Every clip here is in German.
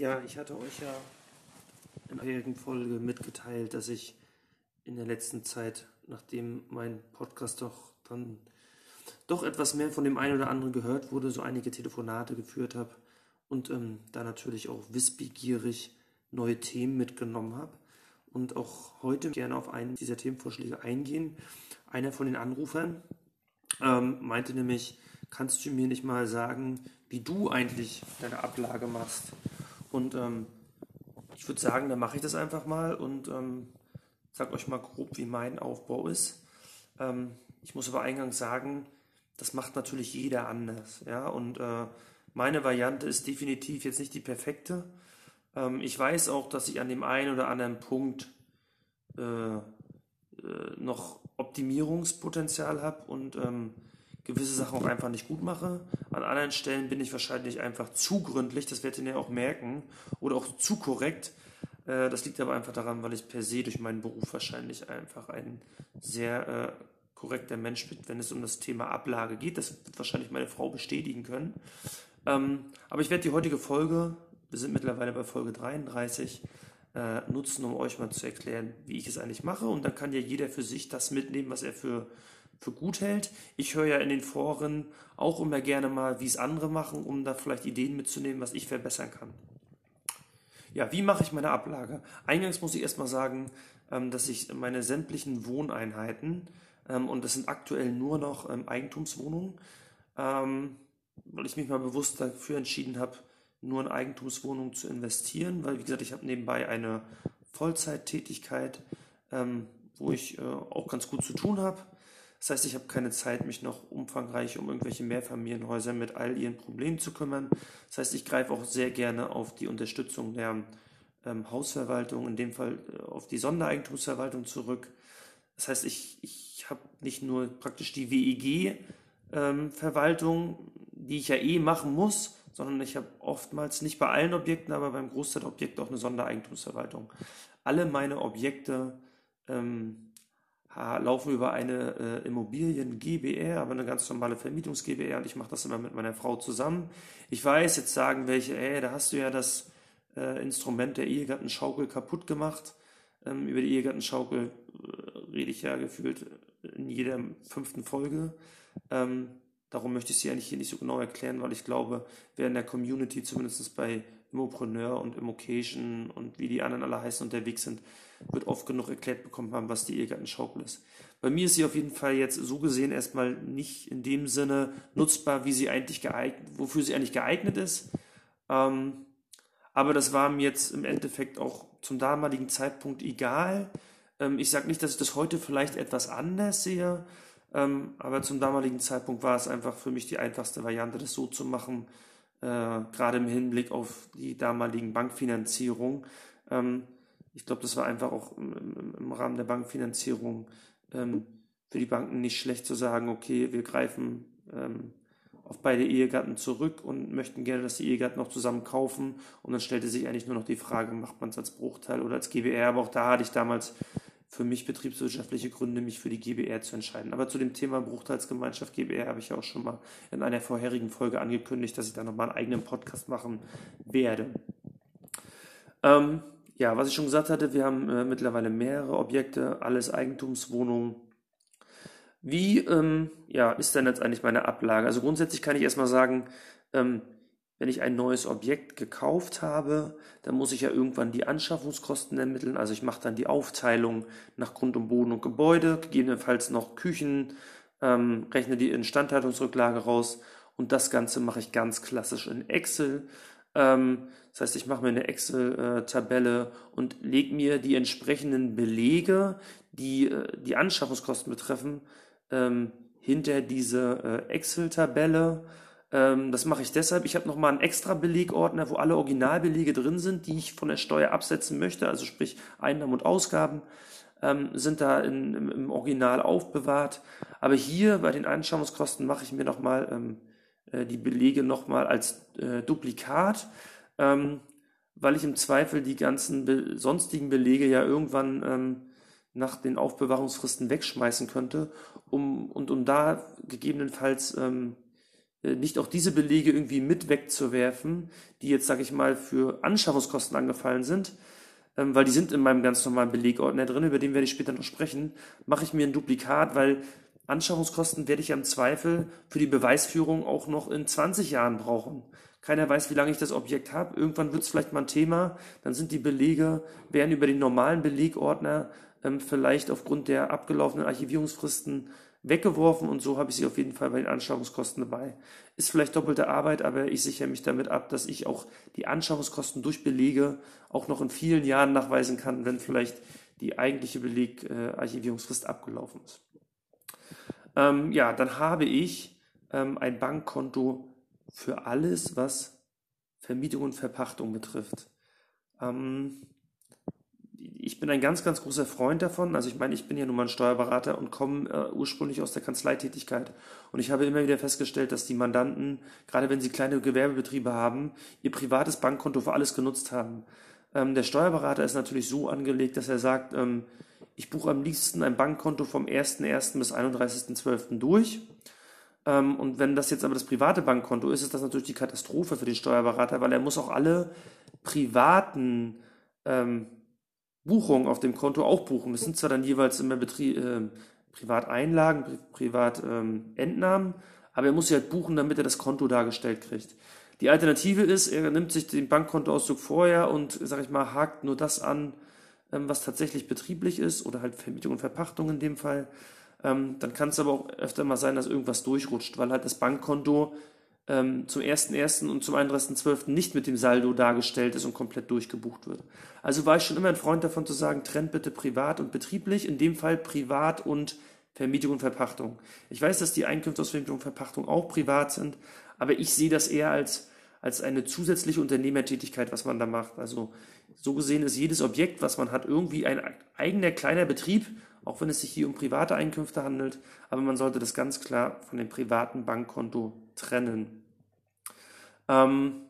Ja, ich hatte euch ja in der vorherigen Folge mitgeteilt, dass ich in der letzten Zeit, nachdem mein Podcast doch dann doch etwas mehr von dem einen oder anderen gehört wurde, so einige Telefonate geführt habe und ähm, da natürlich auch wissbegierig neue Themen mitgenommen habe und auch heute gerne auf einen dieser Themenvorschläge eingehen. Einer von den Anrufern ähm, meinte nämlich, kannst du mir nicht mal sagen, wie du eigentlich deine Ablage machst? Und ähm, ich würde sagen, dann mache ich das einfach mal und ähm, sage euch mal grob, wie mein Aufbau ist. Ähm, ich muss aber eingangs sagen, das macht natürlich jeder anders. Ja? Und äh, meine Variante ist definitiv jetzt nicht die perfekte. Ähm, ich weiß auch, dass ich an dem einen oder anderen Punkt äh, äh, noch Optimierungspotenzial habe und ähm, gewisse Sachen auch einfach nicht gut mache. An anderen Stellen bin ich wahrscheinlich einfach zu gründlich, das werdet ihr ja auch merken, oder auch zu korrekt. Äh, das liegt aber einfach daran, weil ich per se durch meinen Beruf wahrscheinlich einfach ein sehr äh, korrekter Mensch bin, wenn es um das Thema Ablage geht. Das wird wahrscheinlich meine Frau bestätigen können. Ähm, aber ich werde die heutige Folge, wir sind mittlerweile bei Folge 33, äh, nutzen, um euch mal zu erklären, wie ich es eigentlich mache. Und dann kann ja jeder für sich das mitnehmen, was er für für gut hält. Ich höre ja in den Foren auch immer gerne mal, wie es andere machen, um da vielleicht Ideen mitzunehmen, was ich verbessern kann. Ja, wie mache ich meine Ablage? Eingangs muss ich erstmal sagen, ähm, dass ich meine sämtlichen Wohneinheiten, ähm, und das sind aktuell nur noch ähm, Eigentumswohnungen, weil ich mich mal bewusst dafür entschieden habe, nur in Eigentumswohnungen zu investieren, weil, wie gesagt, ich habe nebenbei eine Vollzeittätigkeit, wo ich äh, auch ganz gut zu tun habe. Das heißt, ich habe keine Zeit, mich noch umfangreich um irgendwelche Mehrfamilienhäuser mit all ihren Problemen zu kümmern. Das heißt, ich greife auch sehr gerne auf die Unterstützung der ähm, Hausverwaltung, in dem Fall äh, auf die Sondereigentumsverwaltung zurück. Das heißt, ich, ich habe nicht nur praktisch die WEG-Verwaltung, ähm, die ich ja eh machen muss, sondern ich habe oftmals nicht bei allen Objekten, aber beim Großteil der Objekte auch eine Sondereigentumsverwaltung. Alle meine Objekte ähm, laufen über eine äh, Immobilien GBR, aber eine ganz normale Vermietungs GBR und ich mache das immer mit meiner Frau zusammen. Ich weiß, jetzt sagen welche, ey, da hast du ja das äh, Instrument der Ehegattenschaukel kaputt gemacht. Ähm, über die Ehegattenschaukel äh, rede ich ja gefühlt in jeder fünften Folge. Ähm, darum möchte ich sie eigentlich hier nicht so genau erklären, weil ich glaube, wer in der Community, zumindest bei Immopreneur und Immocation und wie die anderen alle heißen unterwegs sind, wird oft genug erklärt bekommen haben, was die Ehegattenschaukel ist. Bei mir ist sie auf jeden Fall jetzt so gesehen erstmal nicht in dem Sinne nutzbar, wie sie eigentlich geeignet, wofür sie eigentlich geeignet ist. Ähm, aber das war mir jetzt im Endeffekt auch zum damaligen Zeitpunkt egal. Ähm, ich sage nicht, dass ich das heute vielleicht etwas anders sehe, ähm, aber zum damaligen Zeitpunkt war es einfach für mich die einfachste Variante, das so zu machen, äh, gerade im Hinblick auf die damaligen Bankfinanzierung. Ähm, ich glaube, das war einfach auch im, im Rahmen der Bankfinanzierung ähm, für die Banken nicht schlecht zu sagen, okay, wir greifen ähm, auf beide Ehegatten zurück und möchten gerne, dass die Ehegatten noch zusammen kaufen. Und dann stellte sich eigentlich nur noch die Frage, macht man es als Bruchteil oder als GBR? Aber auch da hatte ich damals für mich betriebswirtschaftliche Gründe, mich für die GBR zu entscheiden. Aber zu dem Thema Bruchteilsgemeinschaft GBR habe ich ja auch schon mal in einer vorherigen Folge angekündigt, dass ich da nochmal einen eigenen Podcast machen werde. Ähm, ja, was ich schon gesagt hatte, wir haben äh, mittlerweile mehrere Objekte, alles Eigentumswohnungen. Wie ähm, ja, ist denn jetzt eigentlich meine Ablage? Also grundsätzlich kann ich erstmal sagen, ähm, wenn ich ein neues Objekt gekauft habe, dann muss ich ja irgendwann die Anschaffungskosten ermitteln. Also ich mache dann die Aufteilung nach Grund und Boden und Gebäude, gegebenenfalls noch Küchen, ähm, rechne die Instandhaltungsrücklage raus und das Ganze mache ich ganz klassisch in Excel. Ähm, das heißt, ich mache mir eine Excel-Tabelle und lege mir die entsprechenden Belege, die äh, die Anschaffungskosten betreffen, ähm, hinter diese äh, Excel-Tabelle. Ähm, das mache ich deshalb. Ich habe nochmal einen extra Belegordner, wo alle Originalbelege drin sind, die ich von der Steuer absetzen möchte, also sprich Einnahmen und Ausgaben sind da in, im, im, Original aufbewahrt. Aber hier bei den Anschaffungskosten mache ich mir nochmal äh, die Belege nochmal als äh, Duplikat, ähm, weil ich im Zweifel die ganzen be sonstigen Belege ja irgendwann ähm, nach den Aufbewahrungsfristen wegschmeißen könnte, um und um da gegebenenfalls ähm, äh, nicht auch diese Belege irgendwie mit wegzuwerfen, die jetzt, sage ich mal, für Anschaffungskosten angefallen sind, ähm, weil die sind in meinem ganz normalen Belegordner drin, über den werde ich später noch sprechen, mache ich mir ein Duplikat, weil Anschaffungskosten werde ich im Zweifel für die Beweisführung auch noch in 20 Jahren brauchen. Keiner weiß, wie lange ich das Objekt habe. Irgendwann wird es vielleicht mal ein Thema. Dann sind die Belege, werden über den normalen Belegordner ähm, vielleicht aufgrund der abgelaufenen Archivierungsfristen weggeworfen und so habe ich sie auf jeden Fall bei den Anschaffungskosten dabei. Ist vielleicht doppelte Arbeit, aber ich sichere mich damit ab, dass ich auch die Anschaffungskosten durch Belege auch noch in vielen Jahren nachweisen kann, wenn vielleicht die eigentliche Belegarchivierungsfrist äh, abgelaufen ist. Ähm, ja, dann habe ich ähm, ein Bankkonto für alles, was Vermietung und Verpachtung betrifft. Ähm, ich bin ein ganz, ganz großer Freund davon. Also ich meine, ich bin ja nun mal ein Steuerberater und komme äh, ursprünglich aus der Kanzleitätigkeit. Und ich habe immer wieder festgestellt, dass die Mandanten, gerade wenn sie kleine Gewerbebetriebe haben, ihr privates Bankkonto für alles genutzt haben. Ähm, der Steuerberater ist natürlich so angelegt, dass er sagt, ähm, ich buche am liebsten ein Bankkonto vom 1.1. bis 31.12. durch. Ähm, und wenn das jetzt aber das private Bankkonto ist, ist das natürlich die Katastrophe für den Steuerberater, weil er muss auch alle privaten ähm, Buchungen auf dem Konto auch buchen. Das sind zwar dann jeweils immer Betrie äh, Privateinlagen, Pri Privatentnahmen, ähm, aber er muss sie halt buchen, damit er das Konto dargestellt kriegt. Die Alternative ist, er nimmt sich den Bankkontoauszug vorher und, sag ich mal, hakt nur das an, ähm, was tatsächlich betrieblich ist oder halt Vermietung und Verpachtung in dem Fall. Ähm, dann kann es aber auch öfter mal sein, dass irgendwas durchrutscht, weil halt das Bankkonto ähm, zum 1.1. und zum 31.12. nicht mit dem Saldo dargestellt ist und komplett durchgebucht wird. Also war ich schon immer ein Freund davon zu sagen, trennt bitte privat und betrieblich, in dem Fall privat und Vermietung und Verpachtung. Ich weiß, dass die Einkünfte aus Vermietung und Verpachtung auch privat sind, aber ich sehe das eher als, als eine zusätzliche Unternehmertätigkeit, was man da macht. Also so gesehen ist jedes Objekt, was man hat, irgendwie ein eigener kleiner Betrieb, auch wenn es sich hier um private Einkünfte handelt, aber man sollte das ganz klar von dem privaten Bankkonto trennen. Ähm,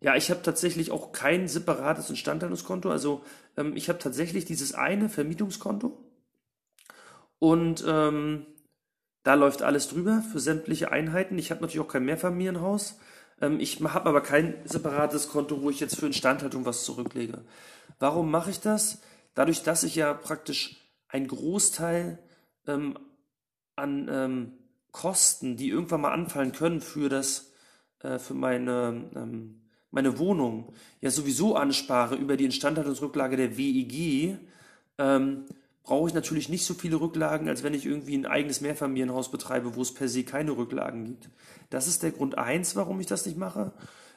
ja, ich habe tatsächlich auch kein separates Instandhaltungskonto. Also ähm, ich habe tatsächlich dieses eine Vermietungskonto und ähm, da läuft alles drüber für sämtliche Einheiten. Ich habe natürlich auch kein Mehrfamilienhaus. Ähm, ich habe aber kein separates Konto, wo ich jetzt für Instandhaltung was zurücklege. Warum mache ich das? Dadurch, dass ich ja praktisch einen Großteil ähm, an ähm, Kosten, die irgendwann mal anfallen können für das, äh, für meine, ähm, meine Wohnung, ja sowieso anspare über die Instandhaltungsrücklage der WEG, ähm, brauche ich natürlich nicht so viele Rücklagen, als wenn ich irgendwie ein eigenes Mehrfamilienhaus betreibe, wo es per se keine Rücklagen gibt. Das ist der Grund eins, warum ich das nicht mache.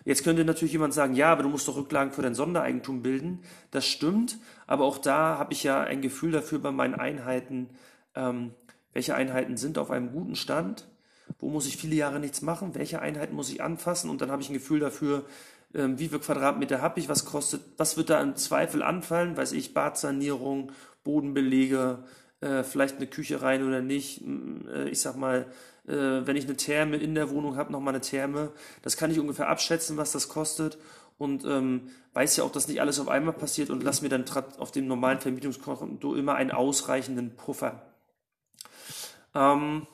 Jetzt könnte natürlich jemand sagen, ja, aber du musst doch Rücklagen für dein Sondereigentum bilden. Das stimmt, aber auch da habe ich ja ein Gefühl dafür bei meinen Einheiten, ähm, welche Einheiten sind auf einem guten Stand, wo muss ich viele Jahre nichts machen, welche Einheiten muss ich anfassen und dann habe ich ein Gefühl dafür, ähm, wie viel Quadratmeter habe ich, was kostet, was wird da im Zweifel anfallen, weiß ich, Badsanierung, Bodenbelege, äh, vielleicht eine Küche rein oder nicht, äh, ich sag mal, äh, wenn ich eine Therme in der Wohnung habe, nochmal eine Therme, das kann ich ungefähr abschätzen, was das kostet und ähm, weiß ja auch, dass nicht alles auf einmal passiert und lass mir dann auf dem normalen Vermietungskonto immer einen ausreichenden Puffer. Ähm,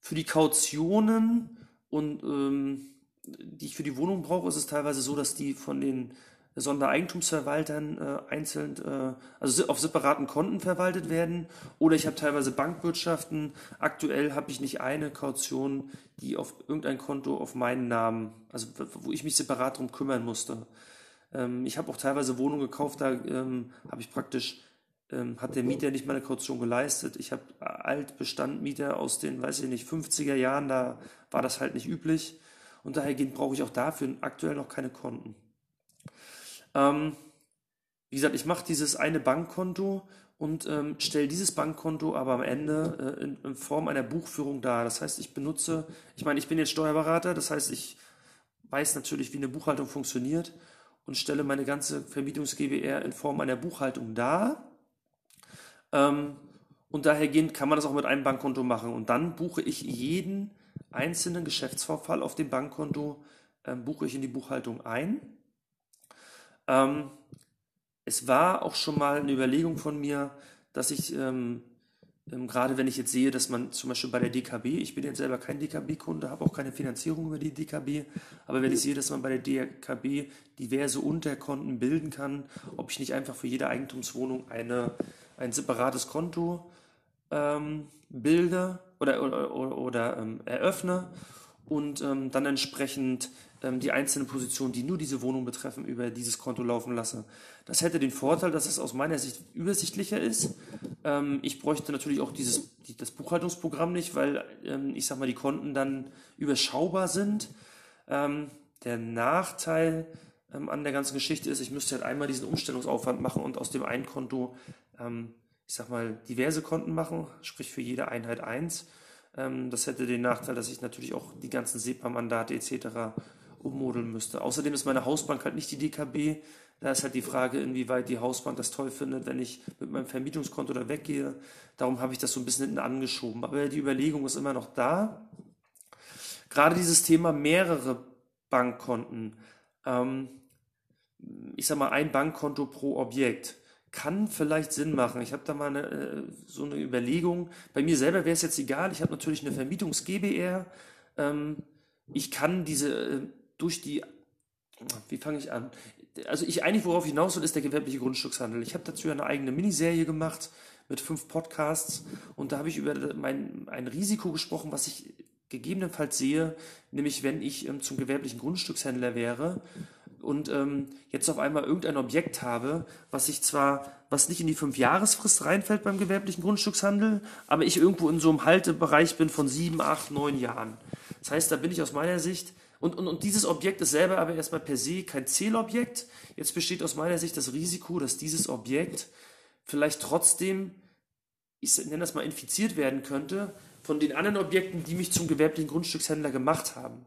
für die Kautionen und ähm, die ich für die Wohnung brauche, ist es teilweise so, dass die von den Sondereigentumsverwaltern äh, einzeln, äh, also auf separaten Konten verwaltet werden. Oder ich habe teilweise Bankwirtschaften. Aktuell habe ich nicht eine Kaution, die auf irgendein Konto auf meinen Namen, also wo ich mich separat drum kümmern musste. Ähm, ich habe auch teilweise Wohnungen gekauft, da ähm, habe ich praktisch ähm, hat der Mieter nicht meine Kaution geleistet. Ich habe Altbestandmieter aus den, weiß ich nicht, 50er Jahren, da war das halt nicht üblich. Und dahergehend brauche ich auch dafür aktuell noch keine Konten. Ähm, wie gesagt, ich mache dieses eine Bankkonto und ähm, stelle dieses Bankkonto aber am Ende äh, in, in, Form einer Buchführung dar. Das heißt, ich benutze, ich meine, ich bin jetzt Steuerberater, das heißt, ich weiß natürlich, wie eine Buchhaltung funktioniert und stelle meine ganze Vermietungs-GBR in Form einer Buchhaltung dar. Ähm, und dahergehend kann man das auch mit einem Bankkonto machen. Und dann buche ich jeden einzelnen Geschäftsvorfall auf dem Bankkonto, ähm, buche ich in die Buchhaltung ein. Ähm, es war auch schon mal eine Überlegung von mir, dass ich ähm, ähm, gerade wenn ich jetzt sehe, dass man zum Beispiel bei der DKB, ich bin jetzt selber kein DKB-Kunde, habe auch keine Finanzierung über die DKB, aber wenn ich sehe, dass man bei der DKB diverse Unterkonten bilden kann, ob ich nicht einfach für jede Eigentumswohnung eine, ein separates Konto ähm, bilde oder, oder, oder, oder ähm, eröffne und ähm, dann entsprechend ähm, die einzelnen Positionen, die nur diese Wohnung betreffen, über dieses Konto laufen lasse. Das hätte den Vorteil, dass es aus meiner Sicht übersichtlicher ist. Ähm, ich bräuchte natürlich auch dieses, die, das Buchhaltungsprogramm nicht, weil ähm, ich sag mal, die Konten dann überschaubar sind. Der Nachteil an der ganzen Geschichte ist, ich müsste halt einmal diesen Umstellungsaufwand machen und aus dem einen Konto, ähm, ich sag mal, diverse Konten machen, sprich für jede Einheit eins. das hätte den Nachteil, dass ich natürlich auch die ganzen SEPA-Mandate etc ummodeln müsste. Außerdem ist meine Hausbank halt nicht die DKB. Da ist halt die Frage, inwieweit die Hausbank das toll findet, wenn ich mit meinem Vermietungskonto da weggehe. Darum habe ich das so ein bisschen hinten angeschoben. Aber die Überlegung ist immer noch da. Gerade dieses Thema mehrere Bankkonten. Ähm, ich sage mal, ein Bankkonto pro Objekt kann vielleicht Sinn machen. Ich habe da mal eine, äh, so eine Überlegung. Bei mir selber wäre es jetzt egal. Ich habe natürlich eine Vermietungs-GBR. Ähm, ich kann diese äh, durch die, wie fange ich an? Also ich eigentlich, worauf ich hinaus will, ist der gewerbliche Grundstückshandel. Ich habe dazu eine eigene Miniserie gemacht mit fünf Podcasts und da habe ich über mein, ein Risiko gesprochen, was ich gegebenenfalls sehe, nämlich wenn ich ähm, zum gewerblichen Grundstückshändler wäre und ähm, jetzt auf einmal irgendein Objekt habe, was ich zwar, was nicht in die Fünf-Jahresfrist reinfällt beim gewerblichen Grundstückshandel, aber ich irgendwo in so einem Haltebereich bin von sieben, acht, neun Jahren. Das heißt, da bin ich aus meiner Sicht und, und, und dieses Objekt ist selber aber erstmal per se kein Zählobjekt. Jetzt besteht aus meiner Sicht das Risiko, dass dieses Objekt vielleicht trotzdem, ich nenne das mal, infiziert werden könnte von den anderen Objekten, die mich zum gewerblichen Grundstückshändler gemacht haben.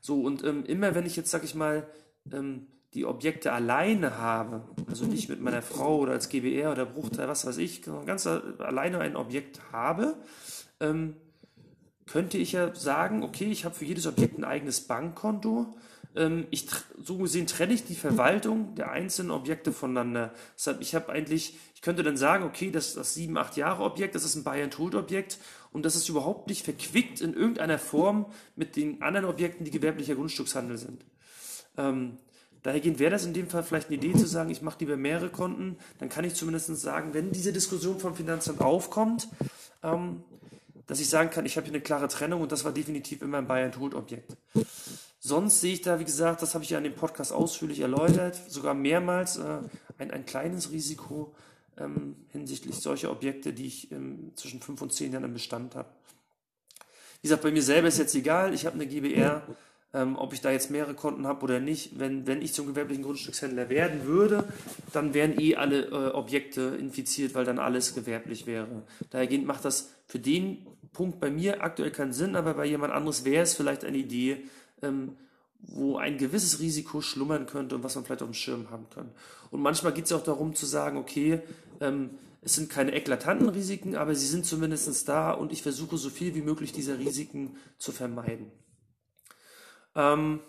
So, und ähm, immer wenn ich jetzt, sag ich mal, ähm, die Objekte alleine habe, also nicht mit meiner Frau oder als GBR oder Bruchteil, was weiß ich, ganz alleine ein Objekt habe, ähm, könnte ich ja sagen, okay, ich habe für jedes Objekt ein eigenes Bankkonto. Ähm, ich, so gesehen trenne ich die Verwaltung der einzelnen Objekte voneinander. Deshalb, ich habe eigentlich, ich könnte dann sagen, okay, das, das 7, 8 Jahre Objekt, das ist ein Buy-and-Hold-Objekt und das ist überhaupt nicht verquickt in irgendeiner Form mit den anderen Objekten, die gewerblicher Grundstückshandel sind. Ähm, Dahergehend wäre das in dem Fall vielleicht eine Idee zu sagen, ich mache lieber mehrere Konten, dann kann ich zumindest sagen, wenn diese Diskussion vom Finanzamt aufkommt, ähm, dass ich sagen kann, ich habe hier eine klare Trennung und das war definitiv immer ein Buy-and-Hold-Objekt. Sonst sehe ich da, wie gesagt, das habe ich ja in dem Podcast ausführlich erläutert, sogar mehrmals äh, ein, ein kleines Risiko ähm, hinsichtlich solcher Objekte, die ich ähm, zwischen fünf und zehn Jahren im Bestand habe. Wie gesagt, bei mir selber ist jetzt egal, ich habe eine GBR, ähm, ob ich da jetzt mehrere Konten habe oder nicht. Wenn, wenn ich zum gewerblichen Grundstückshändler werden würde, dann wären eh alle äh, Objekte infiziert, weil dann alles gewerblich wäre. Dahergehend macht das für den Punkt bei mir aktuell keinen Sinn, aber bei jemand anderes wäre es vielleicht eine Idee, ähm, wo ein gewisses Risiko schlummern könnte und was man vielleicht auf dem Schirm haben kann. Und manchmal geht es auch darum zu sagen, okay, ähm, es sind keine eklatanten Risiken, aber sie sind zumindest da und ich versuche so viel wie möglich dieser Risiken zu vermeiden. Ähm,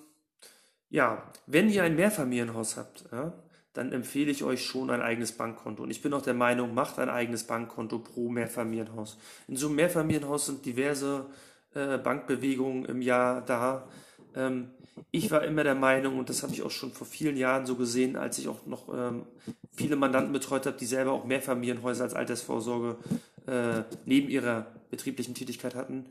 ja, wenn ihr ein Mehrfamilienhaus habt, ja, dann empfehle ich euch schon ein eigenes Bankkonto. Und ich bin auch der Meinung, macht ein eigenes Bankkonto pro Mehrfamilienhaus. In so einem Mehrfamilienhaus sind diverse äh, Bankbewegungen im Jahr da. Ähm, ich war immer der Meinung, und das habe ich auch schon vor vielen Jahren so gesehen, als ich auch noch ähm, viele Mandanten betreut habe, die selber auch Mehrfamilienhäuser als Altersvorsorge äh, neben ihrer betrieblichen Tätigkeit hatten,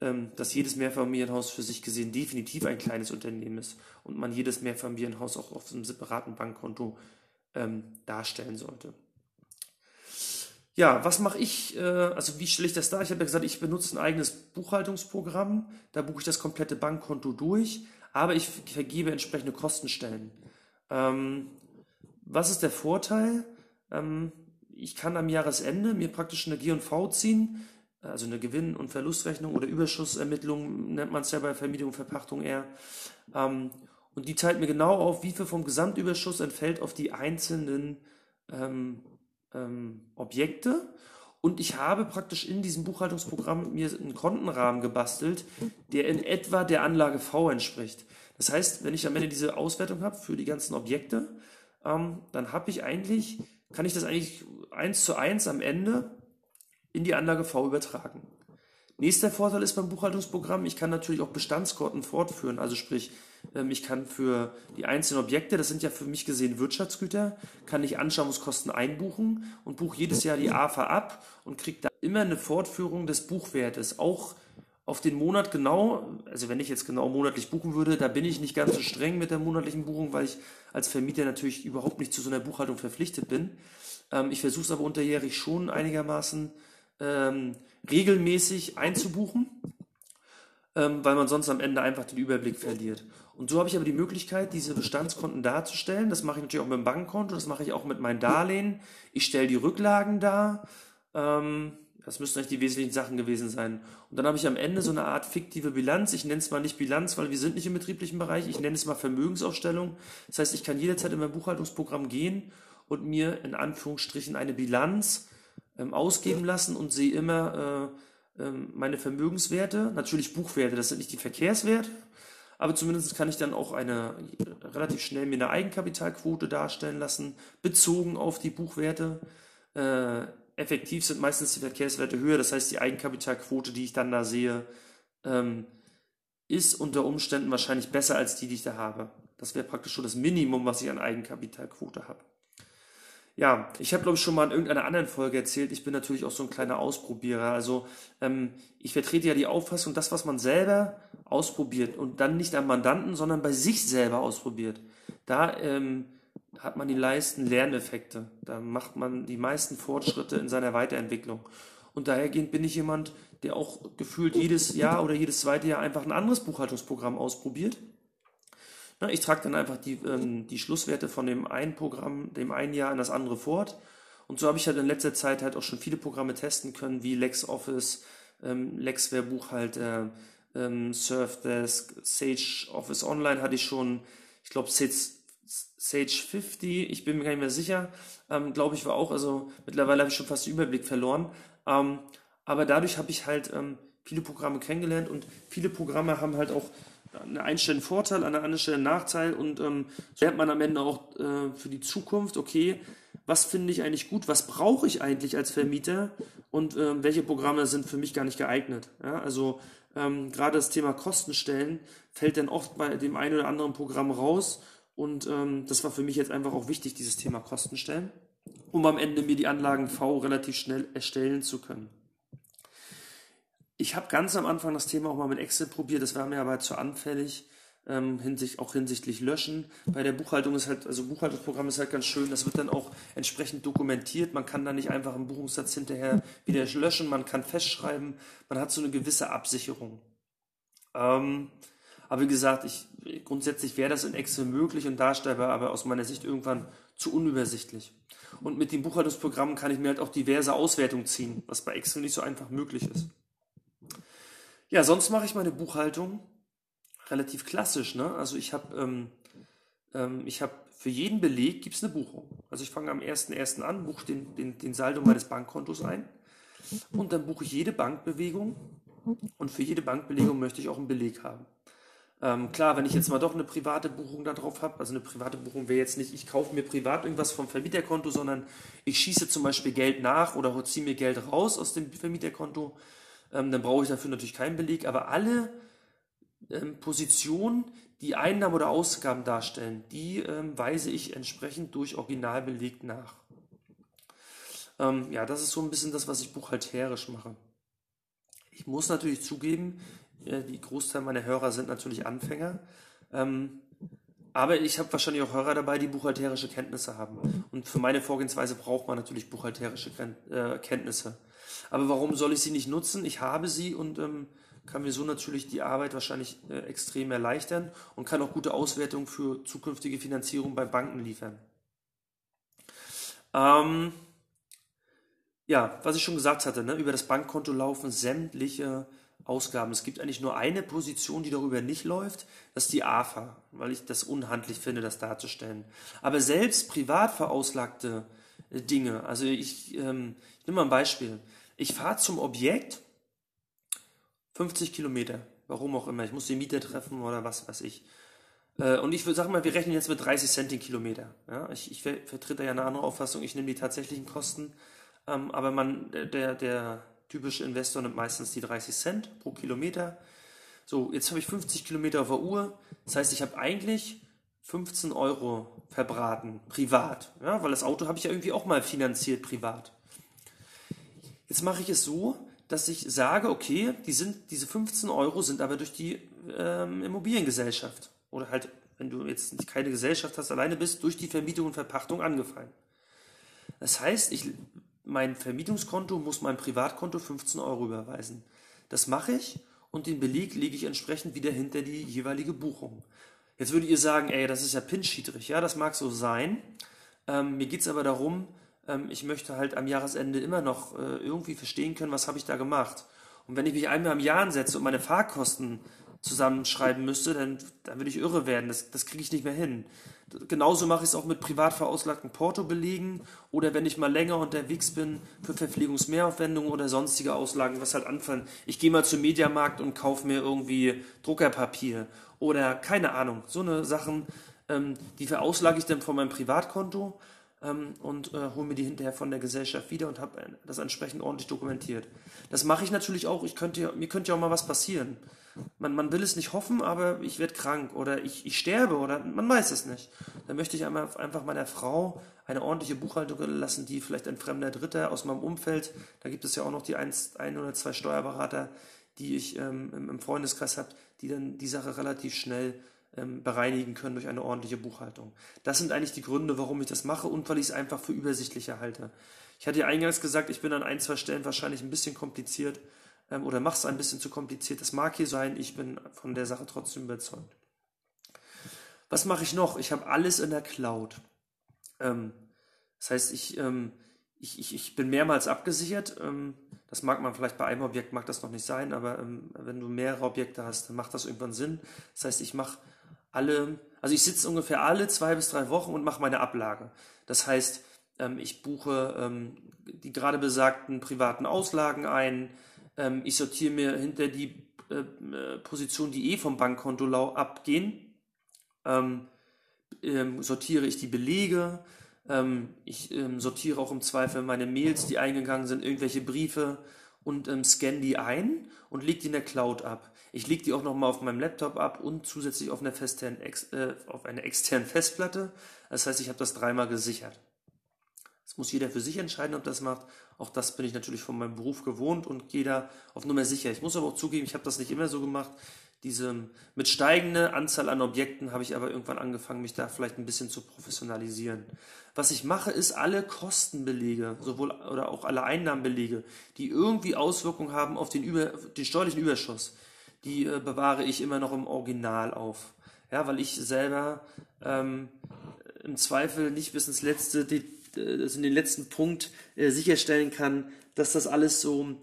dass jedes Mehrfamilienhaus für sich gesehen definitiv ein kleines Unternehmen ist und man jedes Mehrfamilienhaus auch auf einem separaten Bankkonto ähm, darstellen sollte. Ja, was mache ich? Äh, also wie stelle ich das dar? Ich habe ja gesagt, ich benutze ein eigenes Buchhaltungsprogramm. Da buche ich das komplette Bankkonto durch, aber ich vergebe entsprechende Kostenstellen. Ähm, was ist der Vorteil? Ähm, ich kann am Jahresende mir praktisch eine G&V ziehen, also eine Gewinn- und Verlustrechnung oder Überschussermittlung nennt man es ja bei Vermietung und Verpachtung eher. Ähm, und die teilt mir genau auf, wie viel vom Gesamtüberschuss entfällt auf die einzelnen ähm, ähm, Objekte. Und ich habe praktisch in diesem Buchhaltungsprogramm mir einen Kontenrahmen gebastelt, der in etwa der Anlage V entspricht. Das heißt, wenn ich am Ende diese Auswertung habe für die ganzen Objekte, ähm, dann habe ich eigentlich, kann ich das eigentlich eins zu eins am Ende in die Anlage V übertragen. Nächster Vorteil ist beim Buchhaltungsprogramm, ich kann natürlich auch Bestandskonten fortführen. Also sprich, ähm, ich kann für die einzelnen Objekte, das sind ja für mich gesehen Wirtschaftsgüter, kann ich Anschauungskosten einbuchen und buche jedes Jahr die AFA ab und kriege da immer eine Fortführung des Buchwertes. Auch auf den Monat genau, also wenn ich jetzt genau monatlich buchen würde, da bin ich nicht ganz so streng mit der monatlichen Buchung, weil ich als Vermieter natürlich überhaupt nicht zu so einer Buchhaltung verpflichtet bin. Ähm, ich versuche es aber unterjährig schon einigermaßen ähm, regelmäßig einzubuchen, ähm, weil man sonst am Ende einfach den Überblick verliert. Und so habe ich aber die Möglichkeit, diese Bestandskonten darzustellen. Das mache ich natürlich auch mit dem Bankkonto, das mache ich auch mit meinen Darlehen. Ich stelle die Rücklagen dar. Ähm, das müssten eigentlich die wesentlichen Sachen gewesen sein. Und dann habe ich am Ende so eine Art fiktive Bilanz. Ich nenne es mal nicht Bilanz, weil wir sind nicht im betrieblichen Bereich. Ich nenne es mal Vermögensaufstellung. Das heißt, ich kann jederzeit in mein Buchhaltungsprogramm gehen und mir in Anführungsstrichen eine Bilanz ähm, ausgeben lassen und sehe immer äh, äh, meine Vermögenswerte, natürlich Buchwerte, das sind nicht die Verkehrswerte, aber zumindest kann ich dann auch eine relativ schnell mir eine Eigenkapitalquote darstellen lassen, bezogen auf die Buchwerte. Äh, effektiv sind meistens die Verkehrswerte höher. Das heißt, die Eigenkapitalquote, die ich dann da sehe, ähm, ist unter Umständen wahrscheinlich besser als die, die ich da habe. Das wäre praktisch schon das Minimum, was ich an Eigenkapitalquote habe. Ja, ich habe, glaube ich, schon mal in irgendeiner anderen Folge erzählt, ich bin natürlich auch so ein kleiner Ausprobierer. Also ähm, ich vertrete ja die Auffassung, das, was man selber ausprobiert und dann nicht am Mandanten, sondern bei sich selber ausprobiert, da ähm, hat man die meisten Lerneffekte. Da macht man die meisten Fortschritte in seiner Weiterentwicklung. Und dahergehend bin ich jemand, der auch gefühlt jedes Jahr oder jedes zweite Jahr einfach ein anderes Buchhaltungsprogramm ausprobiert. Ich trage dann einfach die, ähm, die Schlusswerte von dem einen Programm, dem einen Jahr in das andere fort. Und so habe ich halt in letzter Zeit halt auch schon viele Programme testen können, wie LexOffice, ähm, Lexware Buchhalter, ähm, Surfdesk, Sage Office Online hatte ich schon, ich glaube Sage Sage 50, ich bin mir gar nicht mehr sicher, ähm, glaube ich war auch, also mittlerweile habe ich schon fast den Überblick verloren. Ähm, aber dadurch habe ich halt ähm, viele Programme kennengelernt und viele Programme haben halt auch an einen Stelle Vorteil, an der anderen Stelle Nachteil und ähm, lernt man am Ende auch äh, für die Zukunft, okay, was finde ich eigentlich gut, was brauche ich eigentlich als Vermieter und äh, welche Programme sind für mich gar nicht geeignet. Ja, also ähm, gerade das Thema Kostenstellen fällt dann oft bei dem einen oder anderen Programm raus und ähm, das war für mich jetzt einfach auch wichtig, dieses Thema Kostenstellen, um am Ende mir die Anlagen V relativ schnell erstellen zu können. Ich habe ganz am Anfang das Thema auch mal mit Excel probiert, das war mir aber zu anfällig, ähm, hinsicht, auch hinsichtlich Löschen. Bei der Buchhaltung ist halt, also Buchhaltungsprogramm ist halt ganz schön, das wird dann auch entsprechend dokumentiert. Man kann da nicht einfach einen Buchungssatz hinterher wieder löschen, man kann festschreiben, man hat so eine gewisse Absicherung. Ähm, aber wie gesagt, ich, grundsätzlich wäre das in Excel möglich und darstellbar, aber aus meiner Sicht irgendwann zu unübersichtlich. Und mit dem Buchhaltungsprogramm kann ich mir halt auch diverse Auswertungen ziehen, was bei Excel nicht so einfach möglich ist. Ja, sonst mache ich meine Buchhaltung relativ klassisch. Ne? Also ich habe ähm, ähm, ich für jeden Beleg gibt es eine Buchung. Also ich fange am 1.1. an, buche den, den, den Saldo meines Bankkontos ein und dann buche ich jede Bankbewegung und für jede Bankbelegung möchte ich auch einen Beleg haben. Ähm, klar, wenn ich jetzt mal doch eine private Buchung da drauf habe, also eine private Buchung wäre jetzt nicht, ich kaufe mir privat irgendwas vom Vermieterkonto, sondern ich schieße zum Beispiel Geld nach oder ziehe mir Geld raus aus dem Vermieterkonto, ähm, dann brauche ich dafür natürlich keinen Beleg, aber alle ähm, Positionen, die Einnahmen oder Ausgaben darstellen, die ähm, weise ich entsprechend durch Originalbeleg nach. Ähm, ja, das ist so ein bisschen das, was ich buchhalterisch mache. Ich muss natürlich zugeben, die Großteil meiner Hörer sind natürlich Anfänger. Ähm, aber ich habe wahrscheinlich auch Hörer dabei, die buchhalterische Kenntnisse haben. Und für meine Vorgehensweise braucht man natürlich buchhalterische äh, Kenntnisse. Aber warum soll ich sie nicht nutzen? Ich habe sie und ähm, kann mir so natürlich die Arbeit wahrscheinlich äh, extrem erleichtern und kann auch gute Auswertungen für zukünftige Finanzierung bei Banken liefern. Ähm, ja, was ich schon gesagt hatte, ne, über das Bankkonto laufen sämtliche Ausgaben. Es gibt eigentlich nur eine Position, die darüber nicht läuft, das ist die AFA, weil ich das unhandlich finde, das darzustellen. Aber selbst privat verauslagte äh, Dinge, also ich, ähm, ich nehme mal ein Beispiel. Ich fahre zum Objekt 50 Kilometer, warum auch immer. Ich muss den Mieter treffen oder was weiß ich. Äh, und ich würde sagen mal, wir rechnen jetzt mit 30 Cent den Kilometer. Ja, ich, ich vertrete ja eine andere Auffassung. Ich nehme die tatsächlichen Kosten ähm, aber man, der, der typische Investor nimmt meistens die 30 Cent pro Kilometer. So, jetzt habe ich 50 Kilometer auf der Uhr. Das heißt, ich habe eigentlich 15 Euro verbraten, privat. Ja, weil das Auto habe ich ja irgendwie auch mal finanziert, privat. Jetzt mache ich es so, dass ich sage, okay, die sind, diese 15 Euro sind aber durch die ähm, Immobiliengesellschaft oder halt, wenn du jetzt keine Gesellschaft hast, alleine bist, durch die Vermietung und Verpachtung angefallen. Das heißt, ich, mein Vermietungskonto muss mein Privatkonto 15 Euro überweisen. Das mache ich und den Beleg lege ich entsprechend wieder hinter die jeweilige Buchung. Jetzt würdet ihr sagen, ey, das ist ja pinschiedrig. Ja, das mag so sein. Ähm, mir geht es aber darum, ähm, ich möchte halt am Jahresende immer noch äh, irgendwie verstehen können, was habe ich da gemacht. Und wenn ich mich einmal im Jahr ansetze und meine Fahrkosten zusammenschreiben müsste, dann, dann würde ich irre werden. Das, das kriege ich nicht mehr hin. Genauso mache ich es auch mit privat verauslagten Portobelegen oder wenn ich mal länger unterwegs bin für Verpflegungsmehraufwendungen oder sonstige Auslagen, was halt anfallen. Ich gehe mal zum Mediamarkt und kaufe mir irgendwie Druckerpapier oder keine Ahnung. So eine Sachen, ähm, die verauslage ich dann von meinem Privatkonto ähm, und äh, hole mir die hinterher von der Gesellschaft wieder und habe das entsprechend ordentlich dokumentiert. Das mache ich natürlich auch. Ich könnte, mir könnte ja auch mal was passieren man, man will es nicht hoffen, aber ich werde krank oder ich, ich sterbe oder man weiß es nicht. Dann möchte ich einfach, einfach meiner Frau eine ordentliche Buchhaltung lassen, die vielleicht ein fremder Dritter aus meinem Umfeld, da gibt es ja auch noch die ein, ein oder zwei Steuerberater, die ich ähm, im Freundeskreis habe, die dann die Sache relativ schnell ähm, bereinigen können durch eine ordentliche Buchhaltung. Das sind eigentlich die Gründe, warum ich das mache und weil ich es einfach für übersichtlicher halte. Ich hatte ja eingangs gesagt, ich bin an ein, zwei Stellen wahrscheinlich ein bisschen kompliziert ähm, oder mach es ein bisschen zu kompliziert. Das mag hier sein, ich bin von der Sache trotzdem überzeugt. Was mache ich noch? Ich habe alles in der Cloud. Ähm, das heißt, ich, ich, ich, ich bin mehrmals abgesichert. Das mag man vielleicht bei einem Objekt, mag das noch nicht sein, aber ähm, wenn du mehrere Objekte hast, dann macht das irgendwann Sinn. Das heißt, ich mache alle, also ich sitze ungefähr alle zwei bis drei Wochen und mache meine Ablage. Das heißt, ähm, ich buche die gerade besagten privaten Auslagen ein, ähm, ich sortiere mir hinter die äh, Positionen, die eh vom Bankkonto abgehen, ähm, ähm, sortiere ich die Belege, ähm, ich ähm, sortiere auch im Zweifel meine Mails, die eingegangen sind, irgendwelche Briefe und ähm, scanne die ein und lege die in der Cloud ab. Ich lege die auch nochmal auf meinem Laptop ab und zusätzlich auf einer, äh, auf einer externen Festplatte. Das heißt, ich habe das dreimal gesichert. Das muss jeder für sich entscheiden, ob das macht. Auch das bin ich natürlich von meinem Beruf gewohnt und gehe da auf Nummer sicher. Ich muss aber auch zugeben, ich habe das nicht immer so gemacht. Diese mit steigender Anzahl an Objekten habe ich aber irgendwann angefangen, mich da vielleicht ein bisschen zu professionalisieren. Was ich mache, ist alle Kostenbelege, sowohl oder auch alle Einnahmenbelege, die irgendwie Auswirkungen haben auf den, über, den steuerlichen Überschuss, die äh, bewahre ich immer noch im Original auf. Ja, weil ich selber ähm, im Zweifel nicht bis ins letzte Detail also in den letzten Punkt äh, sicherstellen kann, dass das alles so,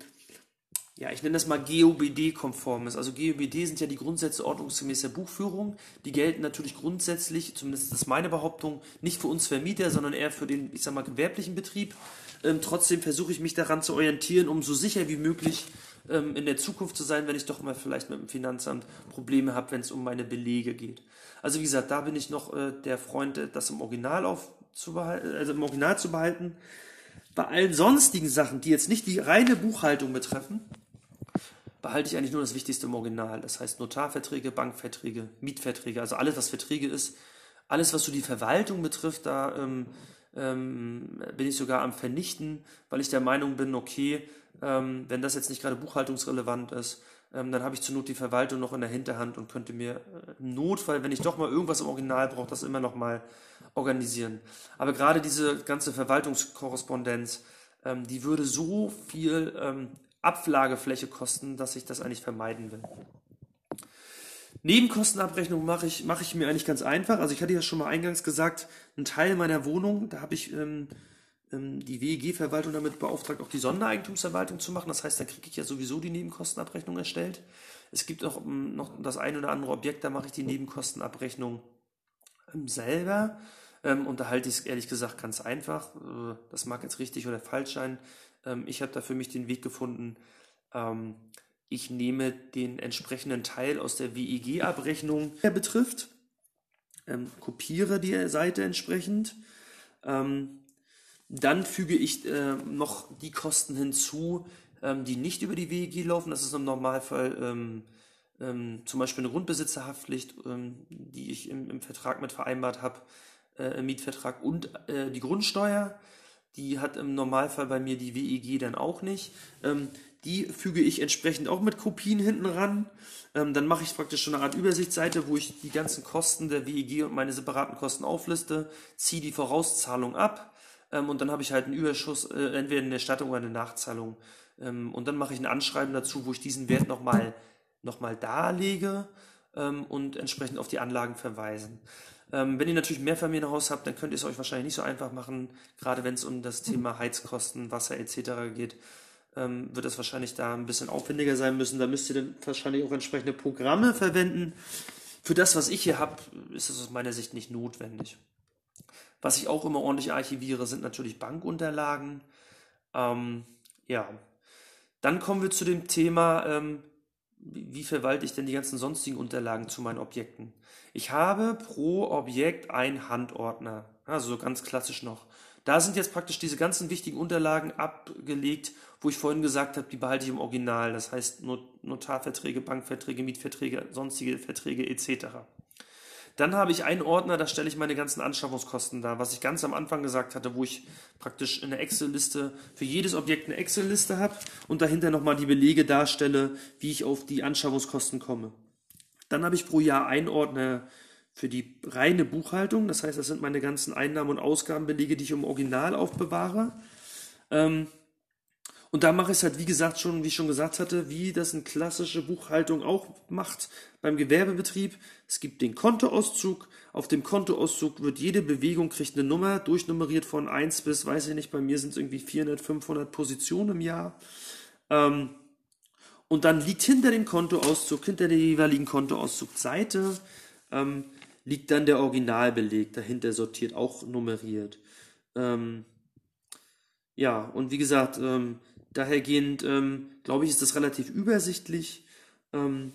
ja, ich nenne das mal GOBD-konform ist. Also GOBD sind ja die Grundsätze ordnungsgemäßer Buchführung. Die gelten natürlich grundsätzlich, zumindest ist meine Behauptung, nicht für uns Vermieter, sondern eher für den, ich sag mal, gewerblichen Betrieb. Ähm, trotzdem versuche ich mich daran zu orientieren, um so sicher wie möglich ähm, in der Zukunft zu sein, wenn ich doch mal vielleicht mit dem Finanzamt Probleme habe, wenn es um meine Belege geht. Also wie gesagt, da bin ich noch äh, der Freund, das im Original auf, zu behalten, also im Original zu behalten. Bei allen sonstigen Sachen, die jetzt nicht die reine Buchhaltung betreffen, behalte ich eigentlich nur das Wichtigste im Original. Das heißt Notarverträge, Bankverträge, Mietverträge, also alles, was Verträge ist. Alles, was so die Verwaltung betrifft, da ähm, ähm, bin ich sogar am Vernichten, weil ich der Meinung bin, okay, ähm, wenn das jetzt nicht gerade buchhaltungsrelevant ist, ähm, dann habe ich zur Not die Verwaltung noch in der Hinterhand und könnte mir äh, im Notfall, wenn ich doch mal irgendwas im Original brauche, das immer noch mal organisieren. Aber gerade diese ganze Verwaltungskorrespondenz, ähm, die würde so viel ähm, Ablagefläche kosten, dass ich das eigentlich vermeiden will. Nebenkostenabrechnung mache ich, mache ich mir eigentlich ganz einfach. Also ich hatte ja schon mal eingangs gesagt, ein Teil meiner Wohnung, da habe ich ähm, die WEG-Verwaltung damit beauftragt, auch die Sondereigentumsverwaltung zu machen. Das heißt, da kriege ich ja sowieso die Nebenkostenabrechnung erstellt. Es gibt auch ähm, noch das ein oder andere Objekt, da mache ich die Nebenkostenabrechnung ähm, selber. Ähm, und da halte ich es ehrlich gesagt ganz einfach. Äh, das mag jetzt richtig oder falsch sein. Ähm, ich habe da für mich den Weg gefunden. Ähm, ich nehme den entsprechenden Teil aus der WEG-Abrechnung, der betrifft, ähm, kopiere die Seite entsprechend. Ähm, dann füge ich äh, noch die Kosten hinzu, ähm, die nicht über die WEG laufen. Das ist im Normalfall ähm, ähm, zum Beispiel eine Grundbesitzerhaftpflicht, ähm, die ich im, im, Vertrag mit vereinbart habe, äh, im Mietvertrag und äh, die Grundsteuer. Die hat im Normalfall bei mir die WEG dann auch nicht. Ähm, die füge ich entsprechend auch mit Kopien hinten ran. Ähm, dann mache ich praktisch schon eine Art Übersichtsseite, wo ich die ganzen Kosten der WEG und meine separaten Kosten aufliste, ziehe die Vorauszahlung ab ähm, und dann habe ich halt einen Überschuss, äh, entweder eine Erstattung oder eine Nachzahlung. Ähm, und dann mache ich ein Anschreiben dazu, wo ich diesen Wert nochmal noch mal darlege ähm, und entsprechend auf die Anlagen verweisen. Ähm, wenn ihr natürlich mehr Familienhaus habt, dann könnt ihr es euch wahrscheinlich nicht so einfach machen, gerade wenn es um das Thema Heizkosten, Wasser etc. geht ähm, wird es wahrscheinlich da ein bisschen aufwendiger sein müssen. Da müsst ihr dann wahrscheinlich auch entsprechende Programme verwenden. Für das, was ich hier habe, ist es aus meiner Sicht nicht notwendig. Was ich auch immer ordentlich archiviere, sind natürlich Bankunterlagen. Ähm, ja, dann kommen wir zu dem Thema, ähm, wie verwalte ich denn die ganzen sonstigen Unterlagen zu meinen Objekten? Ich habe pro Objekt einen Handordner, also so ganz klassisch noch. Da sind jetzt praktisch diese ganzen wichtigen Unterlagen abgelegt, wo ich vorhin gesagt habe, die behalte ich im Original. Das heißt Notarverträge, Bankverträge, Mietverträge, sonstige Verträge etc. Dann habe ich einen Ordner, da stelle ich meine ganzen Anschaffungskosten dar, was ich ganz am Anfang gesagt hatte, wo ich praktisch in der Excel-Liste für jedes Objekt eine Excel-Liste habe und dahinter nochmal die Belege darstelle, wie ich auf die Anschaffungskosten komme. Dann habe ich pro Jahr einen Ordner für die reine Buchhaltung. Das heißt, das sind meine ganzen Einnahmen- und Ausgabenbelege, die ich im Original aufbewahre. Ähm, und da mache ich es halt, wie gesagt, schon, wie ich schon gesagt hatte, wie das eine klassische Buchhaltung auch macht beim Gewerbebetrieb. Es gibt den Kontoauszug. Auf dem Kontoauszug wird jede Bewegung, kriegt eine Nummer, durchnummeriert von 1 bis, weiß ich nicht, bei mir sind es irgendwie 400, 500 Positionen im Jahr. Ähm, und dann liegt hinter dem Kontoauszug, hinter der jeweiligen Kontoauszugseite, ähm, liegt dann der Originalbeleg dahinter sortiert, auch nummeriert. Ähm, ja, und wie gesagt, ähm, dahergehend ähm, glaube ich, ist das relativ übersichtlich. Ähm,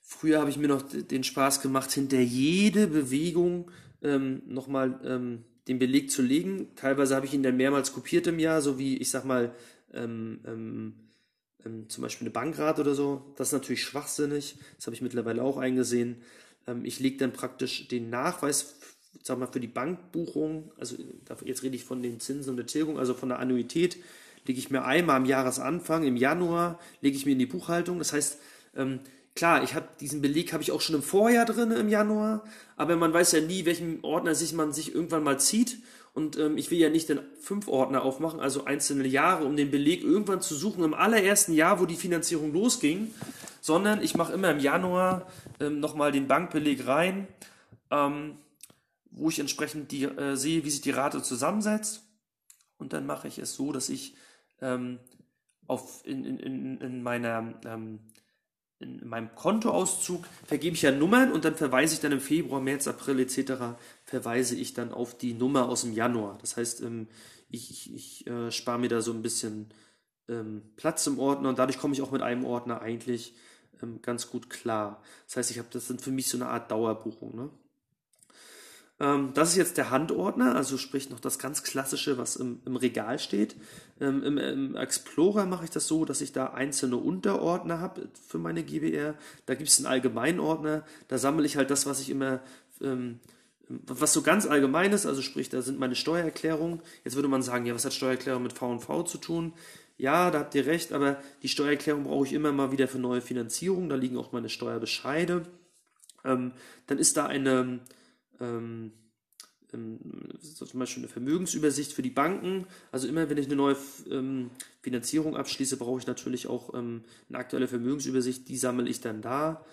früher habe ich mir noch den Spaß gemacht, hinter jede Bewegung ähm, nochmal ähm, den Beleg zu legen. Teilweise habe ich ihn dann mehrmals kopiert im Jahr, so wie ich sag mal, ähm, ähm, ähm, zum Beispiel eine Bankrate oder so. Das ist natürlich schwachsinnig. Das habe ich mittlerweile auch eingesehen. Ich lege dann praktisch den Nachweis, sag mal, für die Bankbuchung, also jetzt rede ich von den Zinsen und der Tilgung, also von der Annuität, lege ich mir einmal am Jahresanfang, im Januar, lege ich mir in die Buchhaltung. Das heißt, ähm, klar, ich habe diesen Beleg habe ich auch schon im Vorjahr drin im Januar, aber man weiß ja nie, welchen Ordner sich man sich irgendwann mal zieht. Und ähm, ich will ja nicht den fünf Ordner aufmachen, also einzelne Jahre, um den Beleg irgendwann zu suchen im allerersten Jahr, wo die Finanzierung losging, sondern ich mache immer im Januar ähm, nochmal den Bankbeleg rein, ähm, wo ich entsprechend die, äh, sehe, wie sich die Rate zusammensetzt. Und dann mache ich es so, dass ich ähm, auf, in, in, in, meiner, ähm, in meinem Kontoauszug vergebe ich ja Nummern und dann verweise ich dann im Februar, März, April etc. verweise ich dann auf die Nummer aus dem Januar. Das heißt, ähm, ich, ich, ich äh, spare mir da so ein bisschen ähm, Platz im Ordner und dadurch komme ich auch mit einem Ordner eigentlich ähm, ganz gut klar. Das heißt, ich habe das sind für mich so eine Art Dauerbuchung. Ne? Ähm, das ist jetzt der Handordner, also sprich noch das ganz klassische, was im, im Regal steht. Ähm, im, im, Explorer mache ich das so, dass ich da einzelne Unterordner habe für meine GBR. Da gibt es einen Allgemeinordner, da sammle ich halt das, was ich immer ähm, was so ganz allgemein ist, also sprich, da sind meine Steuererklärungen. Jetzt würde man sagen, ja, was hat Steuererklärung mit V&V zu tun? Ja, da habt ihr recht, aber die Steuererklärung brauche ich immer mal wieder für neue Finanzierung. Da liegen auch meine Steuerbescheide. Ähm, dann ist da eine, ähm, ähm, zum Beispiel eine Vermögensübersicht für die Banken. Also immer, wenn ich eine neue ähm, Finanzierung abschließe, brauche ich natürlich auch ähm, eine aktuelle Vermögensübersicht. Die sammle ich dann da.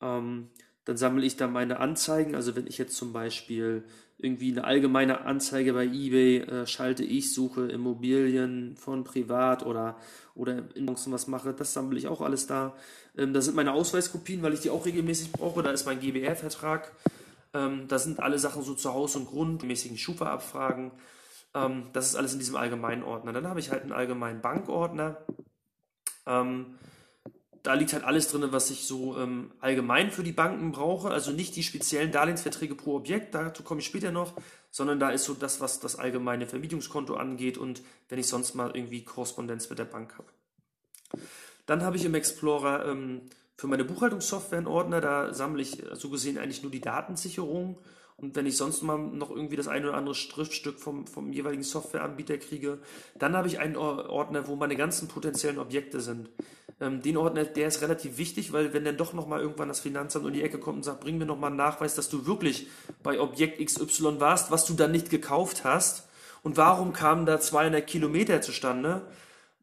Dann sammle ich da meine Anzeigen. Also wenn ich jetzt zum Beispiel irgendwie eine allgemeine Anzeige bei eBay äh, schalte, ich suche Immobilien von privat oder, oder in was mache, das sammle ich auch alles da. Da sind meine Ausweiskopien, weil ich die auch regelmäßig brauche. Da ist mein GBR-Vertrag. Ähm, da sind alle Sachen so zu Haus und Grund, mäßigen Schufa-Abfragen. Ähm, das ist alles in diesem allgemeinen Ordner. Dann habe ich halt einen allgemeinen Bankordner. Ähm, da liegt halt alles drin, was ich so ähm, allgemein für die Banken brauche. Also nicht die speziellen Darlehensverträge pro Objekt, dazu komme ich später noch, sondern da ist so das, was das allgemeine Vermietungskonto angeht und wenn ich sonst mal irgendwie Korrespondenz mit der Bank habe. Dann habe ich im Explorer ähm, für meine Buchhaltungssoftware einen Ordner, da sammle ich so gesehen eigentlich nur die Datensicherung. Und wenn ich sonst mal noch irgendwie das eine oder andere Schriftstück vom, vom jeweiligen Softwareanbieter kriege, dann habe ich einen Ordner, wo meine ganzen potenziellen Objekte sind. Ähm, den Ordner, der ist relativ wichtig, weil wenn dann doch nochmal irgendwann das Finanzamt um die Ecke kommt und sagt, bring mir nochmal einen Nachweis, dass du wirklich bei Objekt XY warst, was du dann nicht gekauft hast und warum kamen da 200 Kilometer zustande,